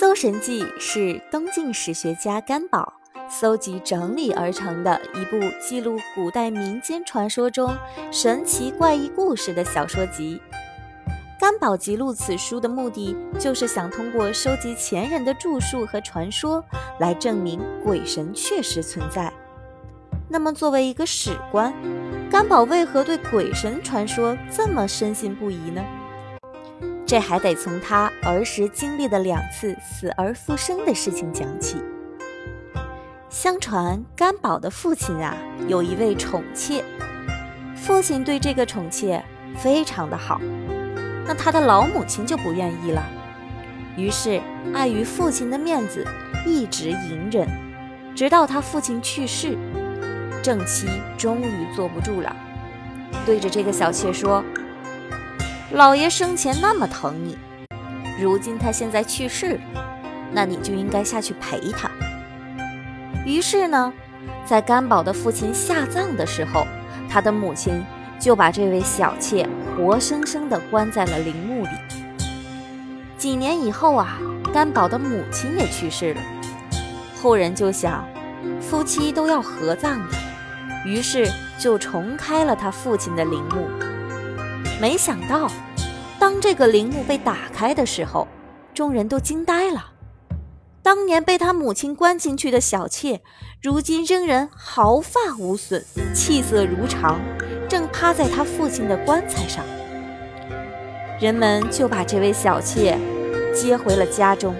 搜神记》是东晋史学家干宝搜集整理而成的一部记录古代民间传说中神奇怪异故事的小说集。干宝记录此书的目的，就是想通过收集前人的著述和传说，来证明鬼神确实存在。那么，作为一个史官，干宝为何对鬼神传说这么深信不疑呢？这还得从他儿时经历的两次死而复生的事情讲起。相传甘宝的父亲啊，有一位宠妾，父亲对这个宠妾非常的好，那他的老母亲就不愿意了，于是碍于父亲的面子，一直隐忍，直到他父亲去世，正妻终于坐不住了，对着这个小妾说。老爷生前那么疼你，如今他现在去世了，那你就应该下去陪他。于是呢，在甘宝的父亲下葬的时候，他的母亲就把这位小妾活生生地关在了陵墓里。几年以后啊，甘宝的母亲也去世了，后人就想，夫妻都要合葬的，于是就重开了他父亲的陵墓。没想到，当这个陵墓被打开的时候，众人都惊呆了。当年被他母亲关进去的小妾，如今仍然毫发无损，气色如常，正趴在他父亲的棺材上。人们就把这位小妾接回了家中。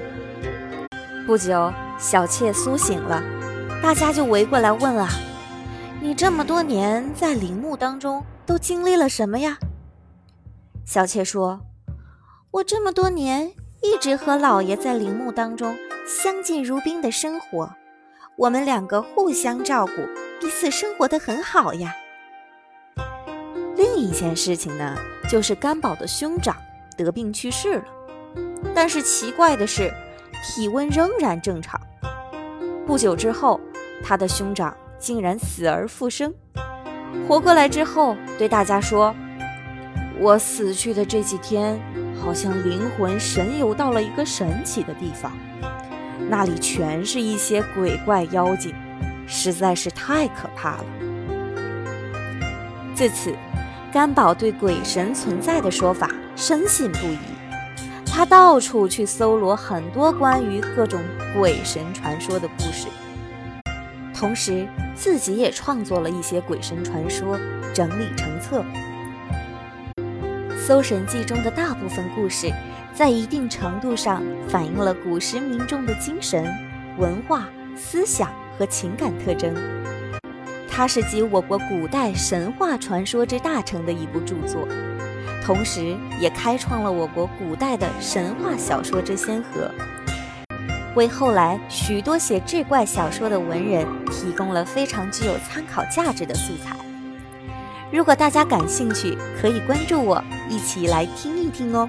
不久，小妾苏醒了，大家就围过来问啊：“你这么多年在陵墓当中都经历了什么呀？”小妾说：“我这么多年一直和老爷在陵墓当中相敬如宾的生活，我们两个互相照顾，彼此生活的很好呀。”另一件事情呢，就是甘宝的兄长得病去世了，但是奇怪的是，体温仍然正常。不久之后，他的兄长竟然死而复生，活过来之后对大家说。我死去的这几天，好像灵魂神游到了一个神奇的地方，那里全是一些鬼怪妖精，实在是太可怕了。自此，甘宝对鬼神存在的说法深信不疑，他到处去搜罗很多关于各种鬼神传说的故事，同时自己也创作了一些鬼神传说，整理成册。《搜神记》中的大部分故事，在一定程度上反映了古时民众的精神、文化、思想和情感特征。它是集我国古代神话传说之大成的一部著作，同时也开创了我国古代的神话小说之先河，为后来许多写志怪小说的文人提供了非常具有参考价值的素材。如果大家感兴趣，可以关注我，一起来听一听哦。